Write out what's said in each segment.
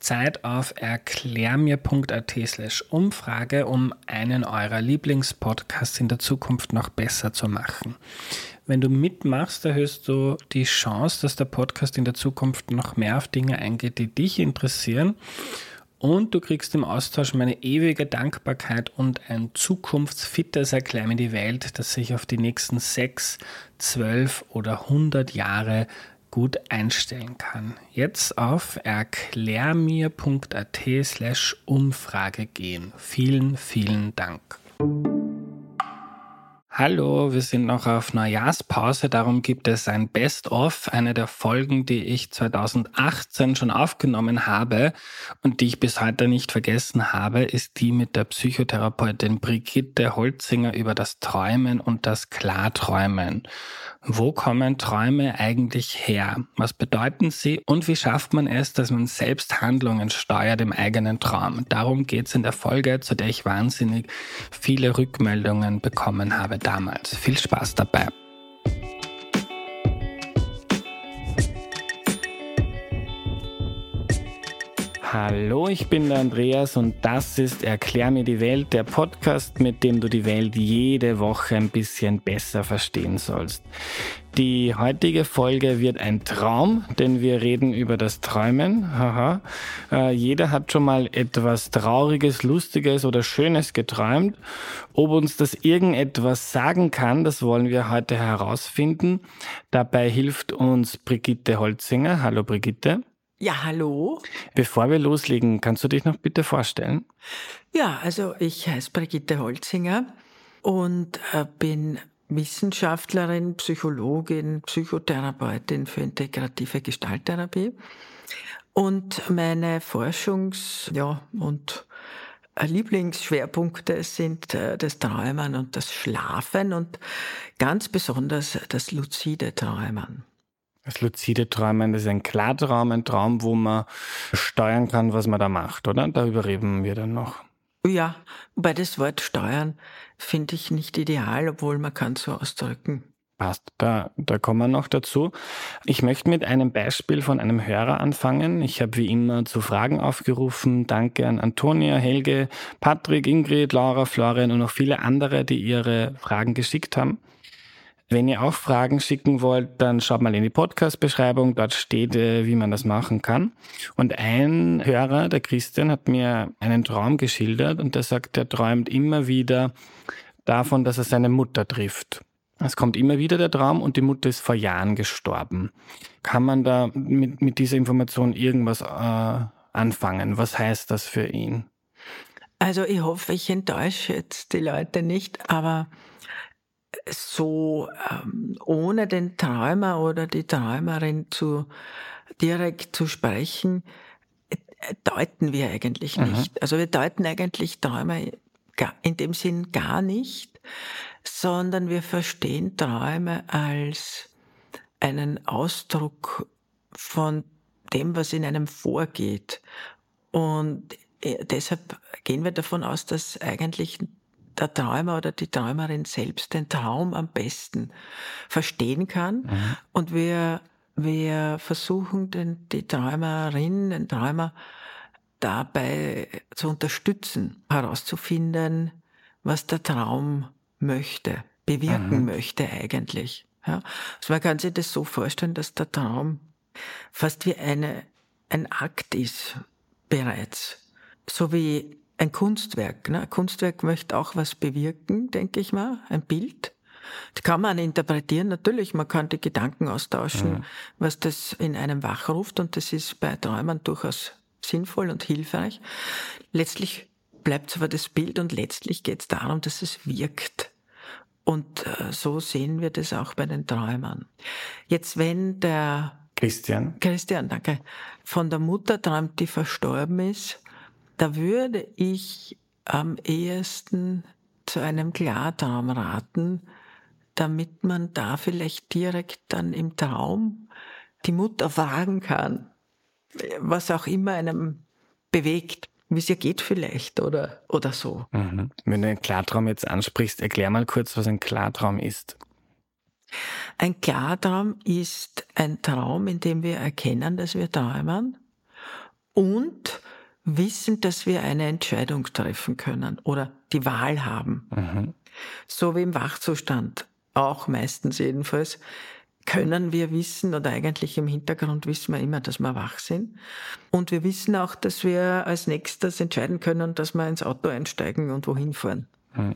Zeit auf erklärmir.at slash Umfrage, um einen eurer Lieblingspodcasts in der Zukunft noch besser zu machen. Wenn du mitmachst, erhöhst du die Chance, dass der Podcast in der Zukunft noch mehr auf Dinge eingeht, die dich interessieren. Und du kriegst im Austausch meine ewige Dankbarkeit und ein zukunftsfittes mir die Welt, das sich auf die nächsten sechs, zwölf oder hundert Jahre gut einstellen kann. Jetzt auf erklärmir.at slash Umfrage gehen. Vielen, vielen Dank. Hallo, wir sind noch auf Neujahrspause, darum gibt es ein Best-of, eine der Folgen, die ich 2018 schon aufgenommen habe und die ich bis heute nicht vergessen habe, ist die mit der Psychotherapeutin Brigitte Holzinger über das Träumen und das Klarträumen. Wo kommen Träume eigentlich her? Was bedeuten sie und wie schafft man es, dass man selbst Handlungen steuert im eigenen Traum? Darum geht es in der Folge, zu der ich wahnsinnig viele Rückmeldungen bekommen habe damals. Viel Spaß dabei. Hallo, ich bin der Andreas und das ist Erklär mir die Welt, der Podcast, mit dem du die Welt jede Woche ein bisschen besser verstehen sollst. Die heutige Folge wird ein Traum, denn wir reden über das Träumen. Haha. Äh, jeder hat schon mal etwas Trauriges, Lustiges oder Schönes geträumt. Ob uns das irgendetwas sagen kann, das wollen wir heute herausfinden. Dabei hilft uns Brigitte Holzinger. Hallo Brigitte. Ja, hallo. Bevor wir loslegen, kannst du dich noch bitte vorstellen? Ja, also ich heiße Brigitte Holzinger und äh, bin Wissenschaftlerin, Psychologin, Psychotherapeutin für integrative Gestalttherapie. Und meine Forschungs- ja, und äh, Lieblingsschwerpunkte sind äh, das Träumen und das Schlafen und ganz besonders das luzide Träumen. Das luzide Träumen, das ist ein Klartraum, ein Traum, wo man steuern kann, was man da macht, oder? Darüber reden wir dann noch. Ja, wobei das Wort steuern finde ich nicht ideal, obwohl man kann so ausdrücken. Passt, da, da kommen wir noch dazu. Ich möchte mit einem Beispiel von einem Hörer anfangen. Ich habe wie immer zu Fragen aufgerufen. Danke an Antonia, Helge, Patrick, Ingrid, Laura, Florian und noch viele andere, die ihre Fragen geschickt haben. Wenn ihr auch Fragen schicken wollt, dann schaut mal in die Podcast-Beschreibung. Dort steht, äh, wie man das machen kann. Und ein Hörer, der Christian, hat mir einen Traum geschildert und der sagt, er träumt immer wieder davon, dass er seine Mutter trifft. Es kommt immer wieder der Traum und die Mutter ist vor Jahren gestorben. Kann man da mit, mit dieser Information irgendwas äh, anfangen? Was heißt das für ihn? Also ich hoffe, ich enttäusche jetzt die Leute nicht, aber so ähm, ohne den Träumer oder die Träumerin zu direkt zu sprechen, äh, deuten wir eigentlich mhm. nicht. Also wir deuten eigentlich Träume in dem Sinn gar nicht, sondern wir verstehen Träume als einen Ausdruck von dem, was in einem vorgeht. Und äh, deshalb gehen wir davon aus, dass eigentlich der Träumer oder die Träumerin selbst den Traum am besten verstehen kann. Mhm. Und wir, wir versuchen, den, die Träumerin, den Träumer dabei zu unterstützen, herauszufinden, was der Traum möchte, bewirken mhm. möchte eigentlich. Ja? Also man kann sich das so vorstellen, dass der Traum fast wie eine, ein Akt ist bereits. So wie ein Kunstwerk. Ne? Ein Kunstwerk möchte auch was bewirken, denke ich mal, ein Bild. Das kann man interpretieren, natürlich, man kann die Gedanken austauschen, mhm. was das in einem wachruft und das ist bei Träumern durchaus sinnvoll und hilfreich. Letztlich bleibt es aber das Bild und letztlich geht es darum, dass es wirkt. Und äh, so sehen wir das auch bei den Träumern. Jetzt, wenn der Christian. Christian, danke. Von der Mutter träumt, die verstorben ist, da würde ich am ehesten zu einem Klartraum raten, damit man da vielleicht direkt dann im Traum die Mutter fragen kann, was auch immer einem bewegt, wie es ihr geht vielleicht oder, oder so. Mhm. Wenn du einen Klartraum jetzt ansprichst, erklär mal kurz, was ein Klartraum ist. Ein Klartraum ist ein Traum, in dem wir erkennen, dass wir träumen und wissen, dass wir eine Entscheidung treffen können oder die Wahl haben. Mhm. So wie im Wachzustand, auch meistens jedenfalls, können wir wissen oder eigentlich im Hintergrund wissen wir immer, dass wir wach sind. Und wir wissen auch, dass wir als nächstes entscheiden können, dass wir ins Auto einsteigen und wohin fahren. Mhm.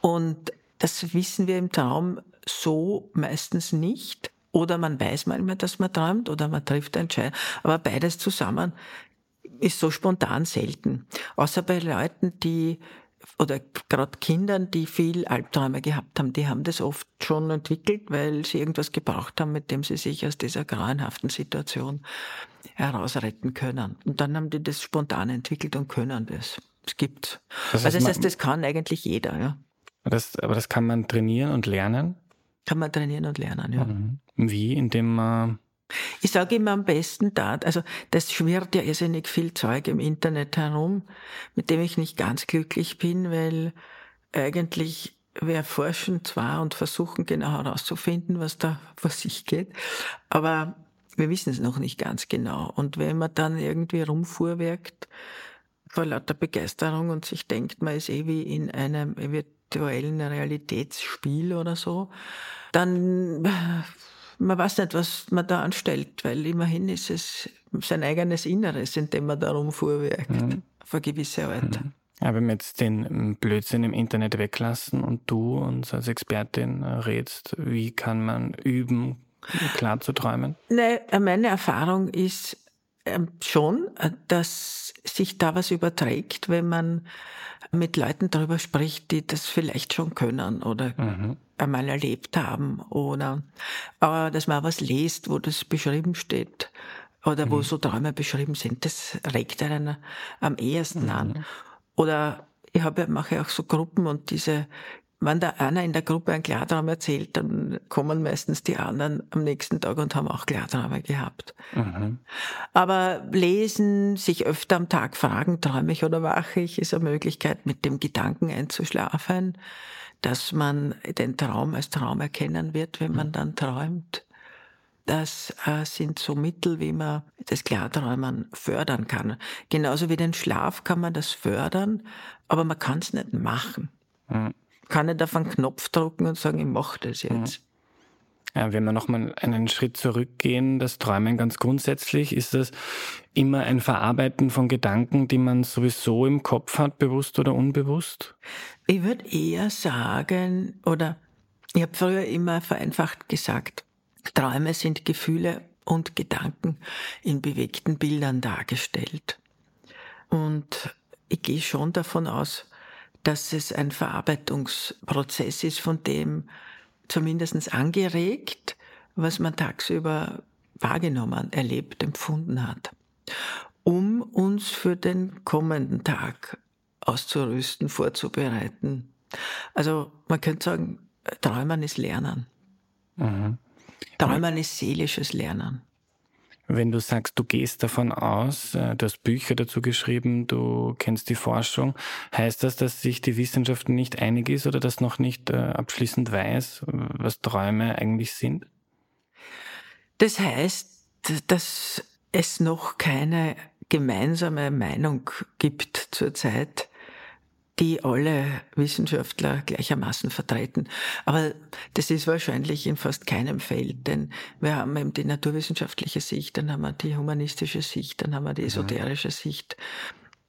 Und das wissen wir im Traum so meistens nicht. Oder man weiß manchmal, dass man träumt, oder man trifft eine Entscheidung. Aber beides zusammen ist so spontan selten. Außer bei Leuten, die oder gerade Kindern, die viel Albträume gehabt haben, die haben das oft schon entwickelt, weil sie irgendwas gebraucht haben, mit dem sie sich aus dieser grauenhaften Situation herausretten können. Und dann haben die das spontan entwickelt und können das. Es gibt. Das heißt, also das heißt, das kann eigentlich jeder, ja. Das, aber das kann man trainieren und lernen? Kann man trainieren und lernen, ja. Mhm. Wie? Indem man ich sage immer am besten da, also das schwirrt ja irrsinnig viel Zeug im Internet herum, mit dem ich nicht ganz glücklich bin, weil eigentlich wir forschen zwar und versuchen genau herauszufinden, was da vor sich geht, aber wir wissen es noch nicht ganz genau. Und wenn man dann irgendwie rumfuhrwerkt vor lauter Begeisterung und sich denkt, man ist eh wie in einem virtuellen Realitätsspiel oder so, dann man weiß nicht, was man da anstellt, weil immerhin ist es sein eigenes Inneres, in dem man da rumfuhrwerkt, mhm. auf eine gewisse Art. Mhm. Ja, wenn wir jetzt den Blödsinn im Internet weglassen und du uns als Expertin rätst, wie kann man üben, klar zu träumen? Nee, meine Erfahrung ist ähm, schon, dass sich da was überträgt, wenn man mit Leuten darüber spricht, die das vielleicht schon können oder mhm. Einmal erlebt haben oder aber dass man was liest, wo das beschrieben steht oder mhm. wo so Träume beschrieben sind, das regt einen am ehesten mhm. an. Oder ich habe, mache auch so Gruppen und diese wenn da einer in der Gruppe ein Klartraum erzählt, dann kommen meistens die anderen am nächsten Tag und haben auch Klarträume gehabt. Mhm. Aber lesen, sich öfter am Tag fragen, träume ich oder wache ich, ist eine Möglichkeit, mit dem Gedanken einzuschlafen, dass man den Traum als Traum erkennen wird, wenn man mhm. dann träumt. Das äh, sind so Mittel, wie man das Klarträumen fördern kann. Genauso wie den Schlaf kann man das fördern, aber man kann es nicht machen. Mhm kann nicht auf einen Knopf drücken und sagen, ich mache das jetzt. Ja, wenn wir nochmal einen Schritt zurückgehen, das Träumen ganz grundsätzlich, ist das immer ein Verarbeiten von Gedanken, die man sowieso im Kopf hat, bewusst oder unbewusst? Ich würde eher sagen, oder ich habe früher immer vereinfacht gesagt, Träume sind Gefühle und Gedanken in bewegten Bildern dargestellt. Und ich gehe schon davon aus, dass es ein Verarbeitungsprozess ist, von dem zumindest angeregt, was man tagsüber wahrgenommen, erlebt, empfunden hat, um uns für den kommenden Tag auszurüsten, vorzubereiten. Also man könnte sagen, Träumen ist Lernen. Mhm. Träumen ist seelisches Lernen. Wenn du sagst, du gehst davon aus, äh, du hast Bücher dazu geschrieben, du kennst die Forschung, heißt das, dass sich die Wissenschaft nicht einig ist oder das noch nicht äh, abschließend weiß, was Träume eigentlich sind? Das heißt, dass es noch keine gemeinsame Meinung gibt zurzeit die alle Wissenschaftler gleichermaßen vertreten. Aber das ist wahrscheinlich in fast keinem Feld, denn wir haben eben die naturwissenschaftliche Sicht, dann haben wir die humanistische Sicht, dann haben wir die esoterische Sicht.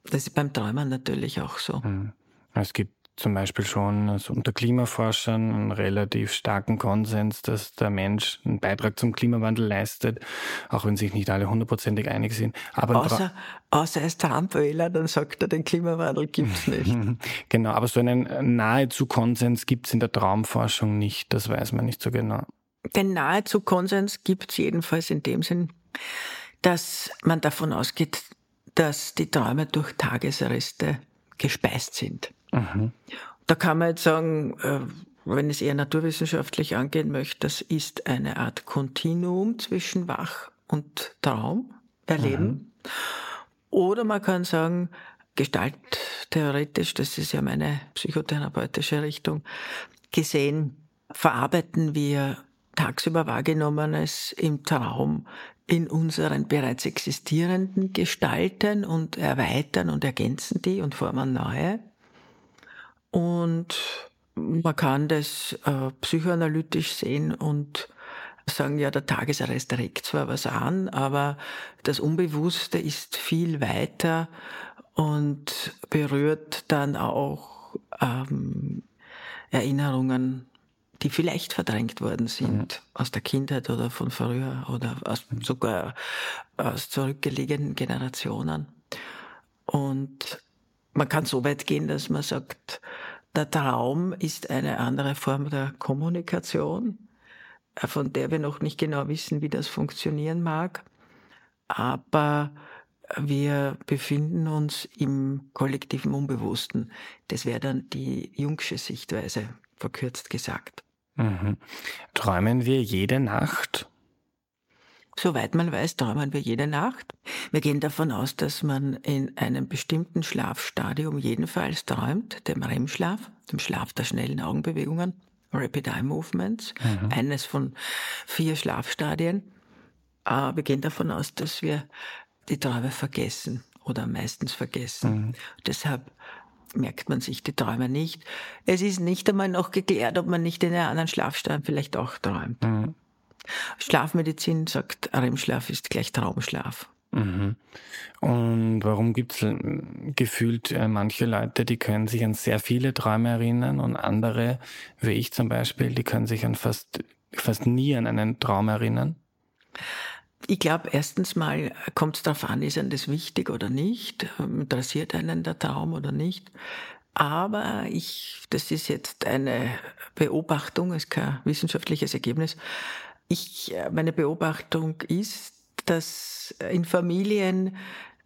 Das ist beim Träumen natürlich auch so. Mhm. Es gibt zum Beispiel schon also unter Klimaforschern einen relativ starken Konsens, dass der Mensch einen Beitrag zum Klimawandel leistet, auch wenn sich nicht alle hundertprozentig einig sind. Aber außer, außer als Trump-Wähler, dann sagt er, den Klimawandel gibt's nicht. genau, aber so einen nahezu Konsens gibt's in der Traumforschung nicht, das weiß man nicht so genau. Den nahezu Konsens gibt's jedenfalls in dem Sinn, dass man davon ausgeht, dass die Träume durch Tagesreste gespeist sind. Mhm. Da kann man jetzt sagen, äh, wenn es eher naturwissenschaftlich angehen möchte, das ist eine Art Kontinuum zwischen Wach und Traum erleben. Mhm. Oder man kann sagen, gestalttheoretisch, das ist ja meine psychotherapeutische Richtung, gesehen, verarbeiten wir tagsüber wahrgenommenes im Traum in unseren bereits existierenden Gestalten und erweitern und ergänzen die und formen neue. Und man kann das äh, psychoanalytisch sehen und sagen, ja, der Tagesarrest regt zwar was an, aber das Unbewusste ist viel weiter und berührt dann auch ähm, Erinnerungen, die vielleicht verdrängt worden sind mhm. aus der Kindheit oder von früher oder aus, sogar aus zurückgelegenen Generationen. Und man kann so weit gehen, dass man sagt, der Traum ist eine andere Form der Kommunikation, äh, von der wir noch nicht genau wissen, wie das funktionieren mag. Aber wir befinden uns im kollektiven Unbewussten. Das wäre dann die Jungsche Sichtweise, verkürzt gesagt. Mhm. Träumen wir jede Nacht? Soweit man weiß, träumen wir jede Nacht. Wir gehen davon aus, dass man in einem bestimmten Schlafstadium jedenfalls träumt, dem REM-Schlaf, dem Schlaf der schnellen Augenbewegungen, Rapid Eye Movements, mhm. eines von vier Schlafstadien. Aber wir gehen davon aus, dass wir die Träume vergessen oder meistens vergessen. Mhm. Deshalb merkt man sich die Träume nicht. Es ist nicht einmal noch geklärt, ob man nicht in einem anderen Schlafstand vielleicht auch träumt. Mhm. Schlafmedizin sagt, REM-Schlaf ist gleich Traumschlaf. Mhm. Und warum gibt es äh, gefühlt äh, manche Leute, die können sich an sehr viele Träume erinnern und andere, wie ich zum Beispiel, die können sich an fast, fast nie an einen Traum erinnern? Ich glaube, erstens mal kommt es darauf an, ist einem das wichtig oder nicht, interessiert einen der Traum oder nicht. Aber ich, das ist jetzt eine Beobachtung, ist kein wissenschaftliches Ergebnis, ich, äh, meine Beobachtung ist, dass in Familien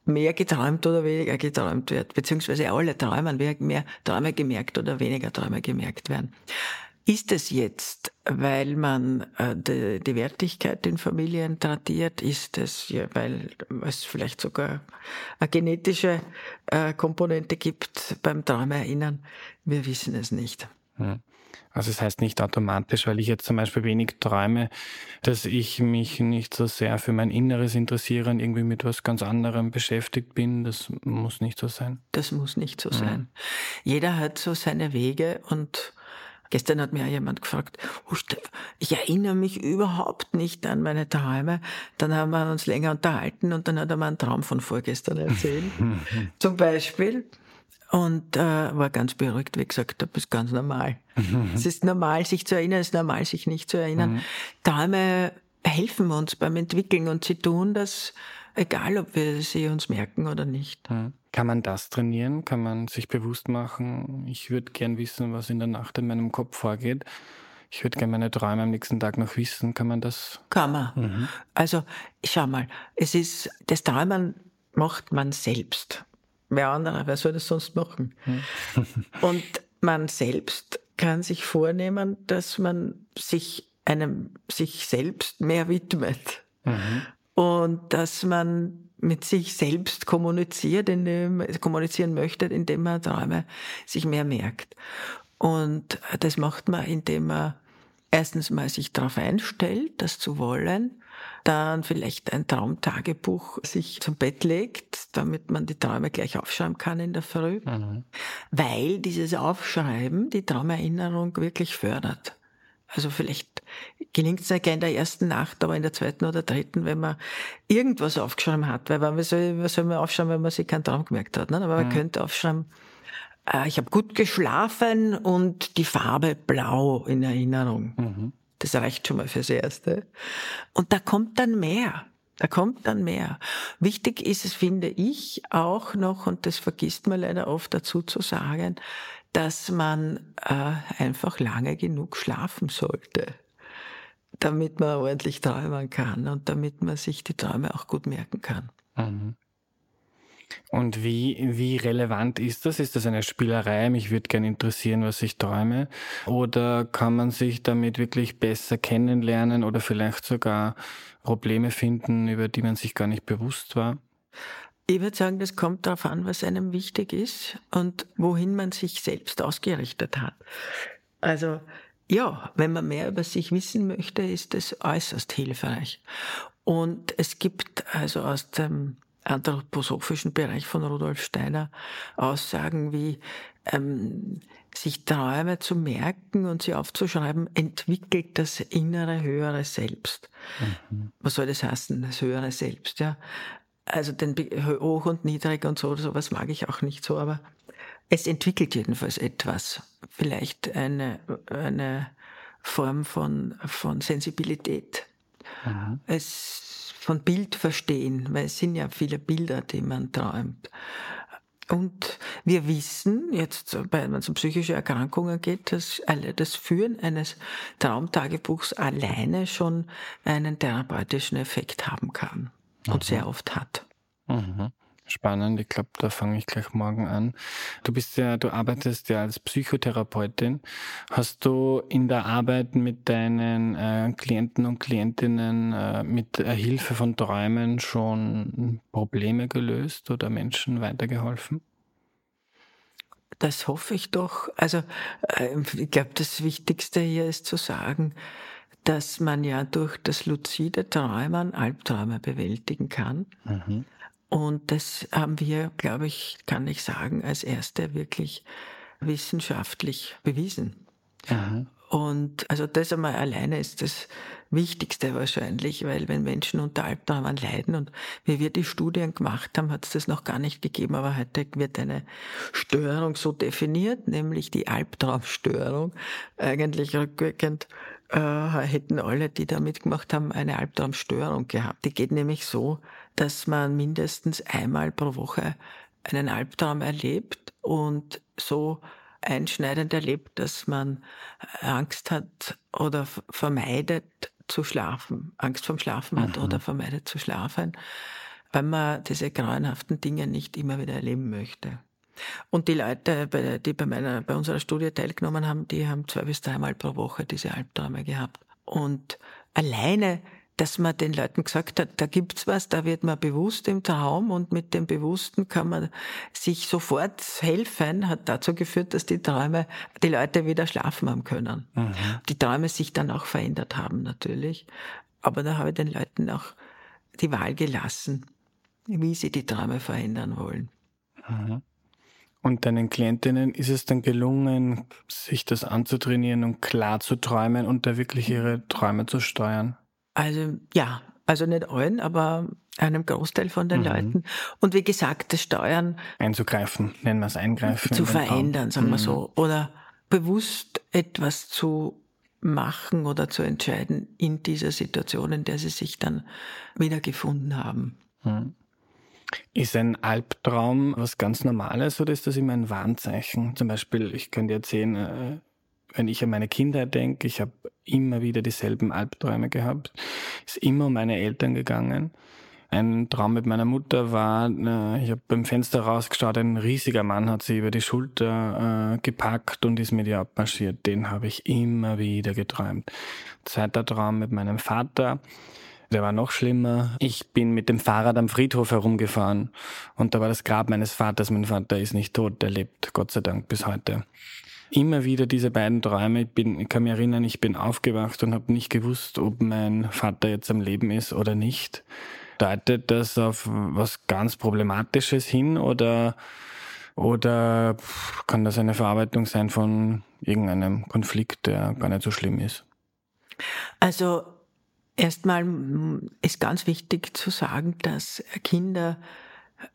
mehr geträumt oder weniger geträumt wird, beziehungsweise alle träumen, mehr Träume gemerkt oder weniger Träume gemerkt werden. Ist es jetzt, weil man äh, die, Wertigkeit in Familien tradiert? Ist es, ja, weil es vielleicht sogar eine genetische äh, Komponente gibt beim Träume Wir wissen es nicht. Hm. Also es das heißt nicht automatisch, weil ich jetzt zum Beispiel wenig träume, dass ich mich nicht so sehr für mein Inneres interessiere und irgendwie mit was ganz anderem beschäftigt bin. Das muss nicht so sein. Das muss nicht so sein. Mhm. Jeder hat so seine Wege und Gestern hat mir jemand gefragt, oh, ich erinnere mich überhaupt nicht an meine Träume. Dann haben wir uns länger unterhalten und dann hat er mir einen Traum von vorgestern erzählt. Zum Beispiel, und äh, war ganz beruhigt, wie gesagt, das ist ganz normal. Mhm. Es ist normal, sich zu erinnern, es ist normal, sich nicht zu erinnern. Mhm. Träume helfen uns beim Entwickeln und sie tun das, egal ob wir sie uns merken oder nicht. Mhm. Kann man das trainieren? Kann man sich bewusst machen, ich würde gern wissen, was in der Nacht in meinem Kopf vorgeht? Ich würde gerne meine Träume am nächsten Tag noch wissen. Kann man das? Kann man. Mhm. Also, schau mal, es ist, das Träumen macht man selbst. Wer andere, wer soll das sonst machen? Hm. Und man selbst kann sich vornehmen, dass man sich einem, sich selbst mehr widmet. Mhm. Und dass man mit sich selbst kommuniziert, indem, kommunizieren möchte, indem man Träume sich mehr merkt. Und das macht man, indem man erstens mal sich darauf einstellt, das zu wollen dann vielleicht ein Traumtagebuch sich zum Bett legt, damit man die Träume gleich aufschreiben kann in der Früh, mhm. weil dieses Aufschreiben die Traumerinnerung wirklich fördert. Also vielleicht gelingt es nicht in der ersten Nacht, aber in der zweiten oder dritten, wenn man irgendwas aufgeschrieben hat. Weil was soll, was soll man aufschreiben, wenn man sich keinen Traum gemerkt hat? Ne? Aber man mhm. könnte aufschreiben, äh, ich habe gut geschlafen und die Farbe blau in Erinnerung. Mhm. Das reicht schon mal fürs Erste. Und da kommt dann mehr. Da kommt dann mehr. Wichtig ist es, finde ich, auch noch, und das vergisst man leider oft dazu zu sagen, dass man äh, einfach lange genug schlafen sollte, damit man ordentlich träumen kann und damit man sich die Träume auch gut merken kann. Mhm. Und wie, wie relevant ist das? Ist das eine Spielerei? Mich würde gerne interessieren, was ich träume. Oder kann man sich damit wirklich besser kennenlernen oder vielleicht sogar Probleme finden, über die man sich gar nicht bewusst war? Ich würde sagen, das kommt darauf an, was einem wichtig ist und wohin man sich selbst ausgerichtet hat. Also ja, wenn man mehr über sich wissen möchte, ist das äußerst hilfreich. Und es gibt also aus dem anthroposophischen Bereich von Rudolf Steiner Aussagen wie ähm, sich Träume zu merken und sie aufzuschreiben, entwickelt das innere höhere Selbst. Mhm. Was soll das heißen, das höhere Selbst? Ja, also den hoch und niedrig und so, sowas mag ich auch nicht so, aber es entwickelt jedenfalls etwas. Vielleicht eine, eine Form von, von Sensibilität. Mhm. Es von Bild verstehen, weil es sind ja viele Bilder, die man träumt. Und wir wissen, jetzt, wenn es um psychische Erkrankungen geht, dass das Führen eines Traumtagebuchs alleine schon einen therapeutischen Effekt haben kann und mhm. sehr oft hat. Mhm. Spannend, ich glaube, da fange ich gleich morgen an. Du bist ja, du arbeitest ja als Psychotherapeutin. Hast du in der Arbeit mit deinen äh, Klienten und Klientinnen äh, mit Hilfe von Träumen schon Probleme gelöst oder Menschen weitergeholfen? Das hoffe ich doch. Also äh, ich glaube, das Wichtigste hier ist zu sagen, dass man ja durch das luzide Träumen Albträume bewältigen kann. Mhm. Und das haben wir, glaube ich, kann ich sagen, als Erste wirklich wissenschaftlich bewiesen. Mhm. Und also das einmal alleine ist das Wichtigste wahrscheinlich, weil wenn Menschen unter Albträumen leiden und wie wir die Studien gemacht haben, hat es das noch gar nicht gegeben, aber heute wird eine Störung so definiert, nämlich die Albtraumstörung, eigentlich rückwirkend äh, hätten alle, die da mitgemacht haben, eine Albtraumstörung gehabt. Die geht nämlich so, dass man mindestens einmal pro Woche einen Albtraum erlebt und so einschneidend erlebt, dass man Angst hat oder vermeidet zu schlafen, Angst vom Schlafen hat mhm. oder vermeidet zu schlafen, weil man diese grauenhaften Dinge nicht immer wieder erleben möchte. Und die Leute, die bei, meiner, bei unserer Studie teilgenommen haben, die haben zwei bis dreimal pro Woche diese Albträume gehabt. Und alleine dass man den Leuten gesagt hat, da gibt's was, da wird man bewusst im Traum und mit dem Bewussten kann man sich sofort helfen, hat dazu geführt, dass die Träume, die Leute wieder schlafen haben können. Mhm. Die Träume sich dann auch verändert haben natürlich. Aber da habe ich den Leuten auch die Wahl gelassen, wie sie die Träume verändern wollen. Mhm. Und deinen Klientinnen ist es dann gelungen, sich das anzutrainieren und klar zu träumen und da wirklich ihre Träume zu steuern? Also ja, also nicht allen, aber einem Großteil von den mhm. Leuten. Und wie gesagt, das Steuern einzugreifen, nennen wir es eingreifen. Zu verändern, sagen mhm. wir so. Oder bewusst etwas zu machen oder zu entscheiden in dieser Situation, in der sie sich dann wiedergefunden haben. Mhm. Ist ein Albtraum was ganz Normales oder ist das immer ein Warnzeichen? Zum Beispiel, ich könnte erzählen, äh, wenn ich an meine Kindheit denke, ich habe immer wieder dieselben Albträume gehabt. Ist immer um meine Eltern gegangen. Ein Traum mit meiner Mutter war, äh, ich habe beim Fenster rausgeschaut, ein riesiger Mann hat sie über die Schulter äh, gepackt und ist mit ihr abmarschiert. Den habe ich immer wieder geträumt. Zweiter Traum mit meinem Vater. Der war noch schlimmer. Ich bin mit dem Fahrrad am Friedhof herumgefahren und da war das Grab meines Vaters. Mein Vater ist nicht tot, der lebt, Gott sei Dank, bis heute immer wieder diese beiden Träume. Ich, bin, ich kann mich erinnern, ich bin aufgewacht und habe nicht gewusst, ob mein Vater jetzt am Leben ist oder nicht. Deutet das auf was ganz Problematisches hin oder, oder kann das eine Verarbeitung sein von irgendeinem Konflikt, der gar nicht so schlimm ist? Also erstmal ist ganz wichtig zu sagen, dass Kinder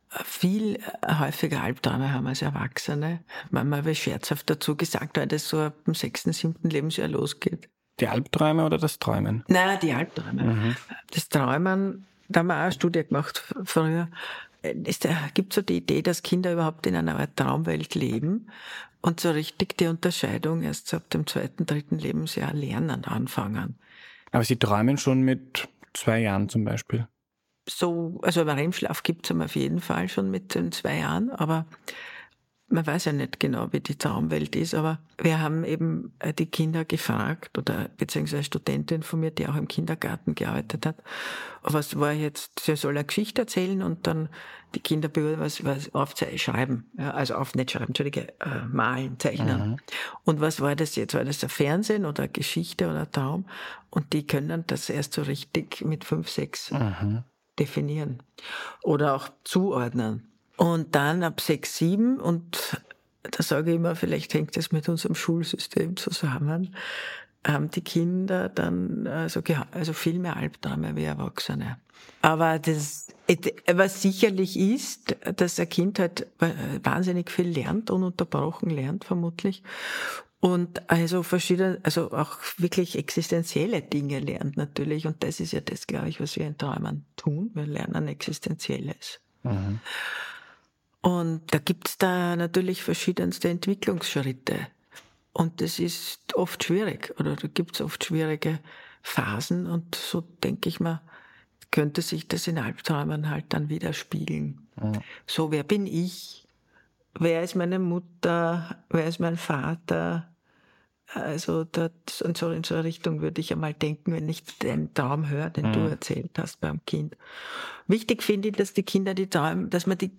viel häufiger Albträume haben als Erwachsene. Manchmal wird scherzhaft dazu gesagt, weil das so ab dem sechsten, siebten Lebensjahr losgeht. Die Albträume oder das Träumen? Nein, die Albträume. Mhm. Das Träumen, da haben wir auch eine Studie gemacht früher. Es gibt so die Idee, dass Kinder überhaupt in einer Art Traumwelt leben und so richtig die Unterscheidung erst so ab dem zweiten, dritten Lebensjahr lernen anfangen. Aber sie träumen schon mit zwei Jahren zum Beispiel? So, also beim REM-Schlaf gibt es auf jeden Fall schon mit den zwei Jahren, aber man weiß ja nicht genau, wie die Traumwelt ist, aber wir haben eben äh, die Kinder gefragt oder beziehungsweise Studentin von mir, die auch im Kindergarten gearbeitet hat, was war jetzt, sie soll eine Geschichte erzählen und dann die Kinder was, was aufschreiben, ja, also auf, nicht schreiben, Entschuldige, äh, malen, zeichnen. Mhm. Und was war das jetzt? War das ein Fernsehen oder Geschichte oder Traum? Und die können das erst so richtig mit fünf, sechs mhm. Definieren oder auch zuordnen. Und dann ab sechs, sieben und da sage ich immer, vielleicht hängt das mit unserem Schulsystem zusammen, haben die Kinder dann also, also viel mehr Albträume wie Erwachsene. Aber das, was sicherlich ist, dass ein Kind halt wahnsinnig viel lernt, ununterbrochen lernt vermutlich. Und also verschiedene, also auch wirklich existenzielle Dinge lernt natürlich. Und das ist ja das, glaube ich, was wir in Träumen tun. Wir lernen Existenzielles. Mhm. Und da gibt's da natürlich verschiedenste Entwicklungsschritte. Und das ist oft schwierig oder da gibt's oft schwierige Phasen und so denke ich mal, könnte sich das in Albträumen halt dann widerspiegeln. Ja. So, wer bin ich? Wer ist meine Mutter? Wer ist mein Vater? Also das, in, so, in so eine Richtung würde ich einmal denken, wenn ich den Traum höre, den mhm. du erzählt hast beim Kind. Wichtig finde ich, dass die Kinder die Träume, dass man die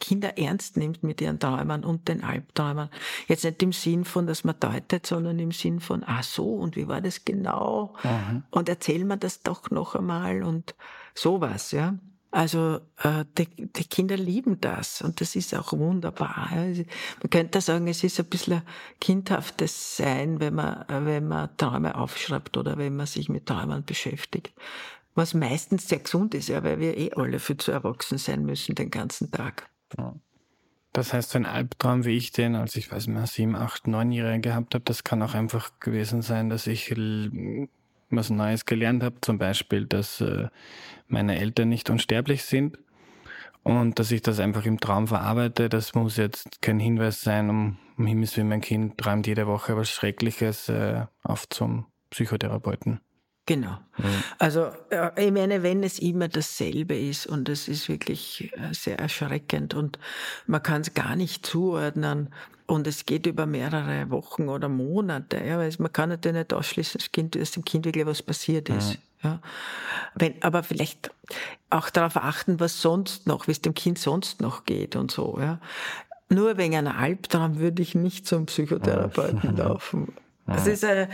Kinder ernst nimmt mit ihren Träumen und den Albträumen. Jetzt nicht im Sinn von, dass man deutet, sondern im Sinn von, ah so, und wie war das genau? Mhm. Und erzähl mir das doch noch einmal und sowas, ja. Also äh, die, die Kinder lieben das und das ist auch wunderbar. Also, man könnte sagen, es ist ein bisschen kindhaftes Sein, wenn man, wenn man Träume aufschreibt oder wenn man sich mit Träumen beschäftigt. Was meistens sehr gesund ist, ja, weil wir eh alle viel zu erwachsen sein müssen den ganzen Tag. Das heißt, so ein Albtraum, wie ich den, als ich weiß nicht mehr, sieben, acht, neunjährige gehabt habe, das kann auch einfach gewesen sein, dass ich was Neues gelernt habe, zum Beispiel, dass äh, meine Eltern nicht unsterblich sind und dass ich das einfach im Traum verarbeite. Das muss jetzt kein Hinweis sein, um, um Himmels Willen, mein Kind träumt jede Woche was Schreckliches äh, auf zum Psychotherapeuten. Genau. Also ich meine, wenn es immer dasselbe ist und es ist wirklich äh, sehr erschreckend und man kann es gar nicht zuordnen und es geht über mehrere Wochen oder Monate, ja, weil man kann natürlich nicht ausschließen, dass, kind, dass dem Kind wirklich was passiert ist. Mhm. Ja. Wenn, aber vielleicht auch darauf achten, was sonst noch, wie es dem Kind sonst noch geht und so. Ja. Nur wegen einer Albtraum würde ich nicht zum Psychotherapeuten laufen. Das ist eine, äh,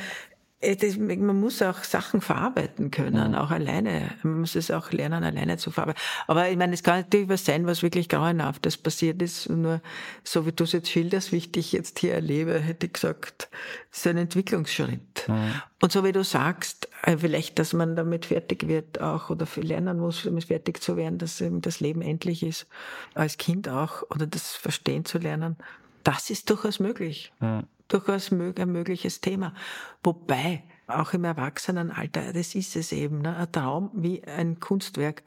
das, man muss auch Sachen verarbeiten können, mhm. auch alleine. Man muss es auch lernen, alleine zu verarbeiten. Aber ich meine, es kann natürlich was sein, was wirklich grauenhaftes passiert ist. Nur so wie du es jetzt schilderst, wie ich dich jetzt hier erlebe, hätte ich gesagt, es ist ein Entwicklungsschritt. Mhm. Und so wie du sagst, äh, vielleicht, dass man damit fertig wird auch oder lernen muss, damit fertig zu werden, dass eben das Leben endlich ist, als Kind auch, oder das Verstehen zu lernen, das ist durchaus möglich. Mhm durchaus ein mögliches Thema. Wobei, auch im Erwachsenenalter, das ist es eben, ne? ein Traum wie ein Kunstwerk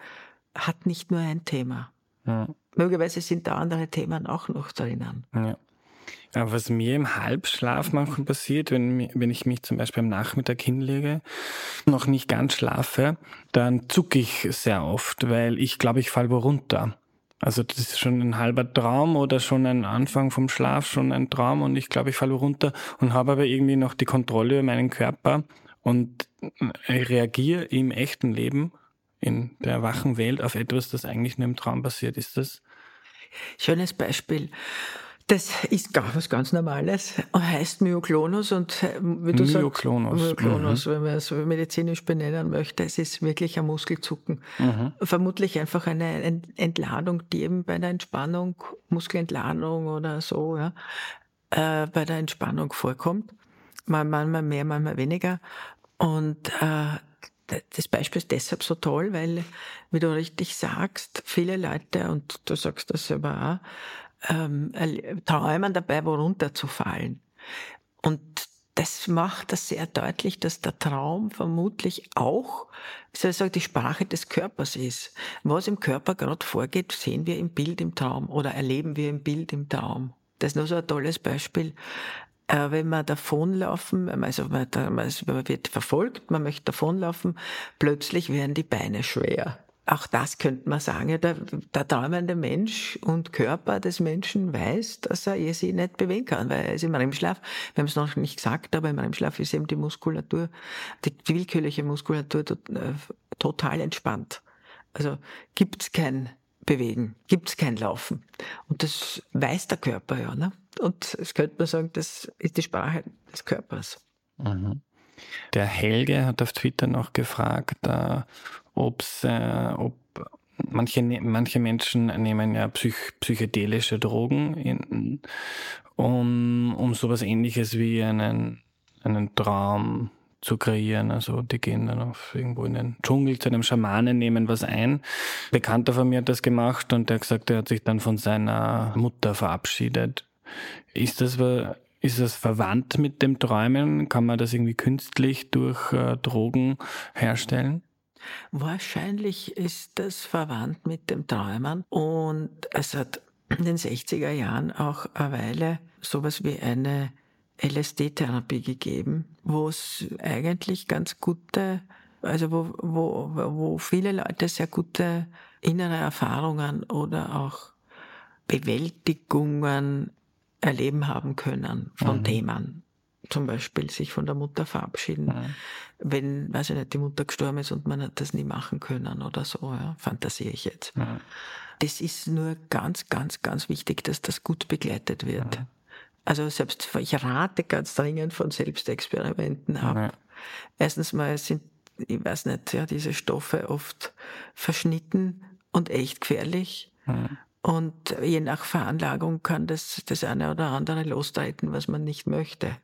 hat nicht nur ein Thema. Ja. Möglicherweise sind da andere Themen auch noch drinnen. Ja. Was mir im Halbschlaf manchmal passiert, wenn, wenn ich mich zum Beispiel am Nachmittag hinlege, noch nicht ganz schlafe, dann zucke ich sehr oft, weil ich glaube, ich falle runter. Also das ist schon ein halber Traum oder schon ein Anfang vom Schlaf, schon ein Traum und ich glaube, ich falle runter und habe aber irgendwie noch die Kontrolle über meinen Körper und reagiere im echten Leben, in der wachen Welt auf etwas, das eigentlich nur im Traum passiert. Ist das? Schönes Beispiel. Das ist gar was ganz Normales, heißt Myoklonus und äh, wie du Myoklonus. sagst, Myoklonus, mhm. wenn man es medizinisch benennen möchte, es ist wirklich ein Muskelzucken. Mhm. Vermutlich einfach eine Entladung, die eben bei der Entspannung, Muskelentladung oder so, ja, äh, bei der Entspannung vorkommt. Manchmal mehr, manchmal weniger. Und äh, das Beispiel ist deshalb so toll, weil, wie du richtig sagst, viele Leute, und du sagst das selber auch, ähm, träumen dabei, wo runterzufallen. Und das macht das sehr deutlich, dass der Traum vermutlich auch, soll ich sagen, die Sprache des Körpers ist. Was im Körper gerade vorgeht, sehen wir im Bild im Traum oder erleben wir im Bild im Traum. Das ist nur so ein tolles Beispiel. Äh, wenn wir davonlaufen, also man, wird verfolgt, man möchte davonlaufen, plötzlich werden die Beine schwer. Auch das könnte man sagen, der, der träumende Mensch und Körper des Menschen weiß, dass er sich nicht bewegen kann, weil er ist im REM-Schlaf. Wir haben es noch nicht gesagt, aber im REM-Schlaf ist eben die Muskulatur, die, die willkürliche Muskulatur äh, total entspannt. Also gibt's kein Bewegen, gibt's kein Laufen. Und das weiß der Körper ja. Ne? Und es könnte man sagen, das ist die Sprache des Körpers. Mhm. Der Helge hat auf Twitter noch gefragt, äh, ob's, äh, ob manche, ne-, manche Menschen nehmen ja psych, psychedelische Drogen, in, um, um sowas ähnliches wie einen, einen Traum zu kreieren. Also die gehen dann auf irgendwo in den Dschungel zu einem Schamanen, nehmen was ein. Bekannter von mir hat das gemacht und der hat gesagt, er hat sich dann von seiner Mutter verabschiedet. Ist das ist das verwandt mit dem Träumen? Kann man das irgendwie künstlich durch äh, Drogen herstellen? Wahrscheinlich ist das verwandt mit dem Träumen und es hat in den 60er Jahren auch eine Weile sowas wie eine LSD-Therapie gegeben, wo es eigentlich ganz gute, also wo, wo, wo viele Leute sehr gute innere Erfahrungen oder auch Bewältigungen erleben haben können von mhm. Themen zum Beispiel sich von der Mutter verabschieden, ja. wenn, weiß ich nicht, die Mutter gestorben ist und man hat das nie machen können oder so, ja, fantasiere ich jetzt. Ja. Das ist nur ganz, ganz, ganz wichtig, dass das gut begleitet wird. Also selbst, ich rate ganz dringend von Selbstexperimenten ab. Erstens mal sind, ich weiß nicht, ja, diese Stoffe oft verschnitten und echt gefährlich. Und je nach Veranlagung kann das das eine oder andere lostreten, was man nicht möchte.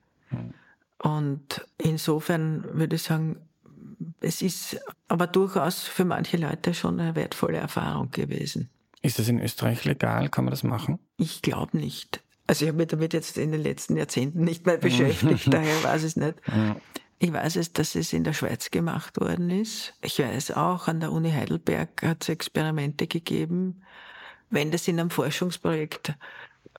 Und insofern würde ich sagen, es ist aber durchaus für manche Leute schon eine wertvolle Erfahrung gewesen. Ist das in Österreich legal? Kann man das machen? Ich glaube nicht. Also ich habe mich damit jetzt in den letzten Jahrzehnten nicht mehr beschäftigt, daher weiß ich es nicht. Ich weiß es, dass es in der Schweiz gemacht worden ist. Ich weiß auch, an der Uni Heidelberg hat es Experimente gegeben. Wenn das in einem Forschungsprojekt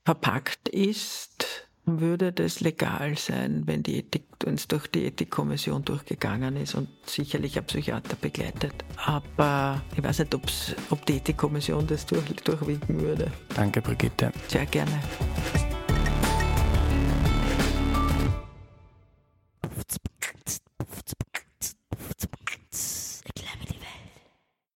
verpackt ist, würde das legal sein, wenn die Ethik, es durch die Ethikkommission durchgegangen ist und sicherlich ein Psychiater begleitet. Aber ich weiß nicht, ob die Ethikkommission das durch, durchwinken würde. Danke, Brigitte. Sehr gerne.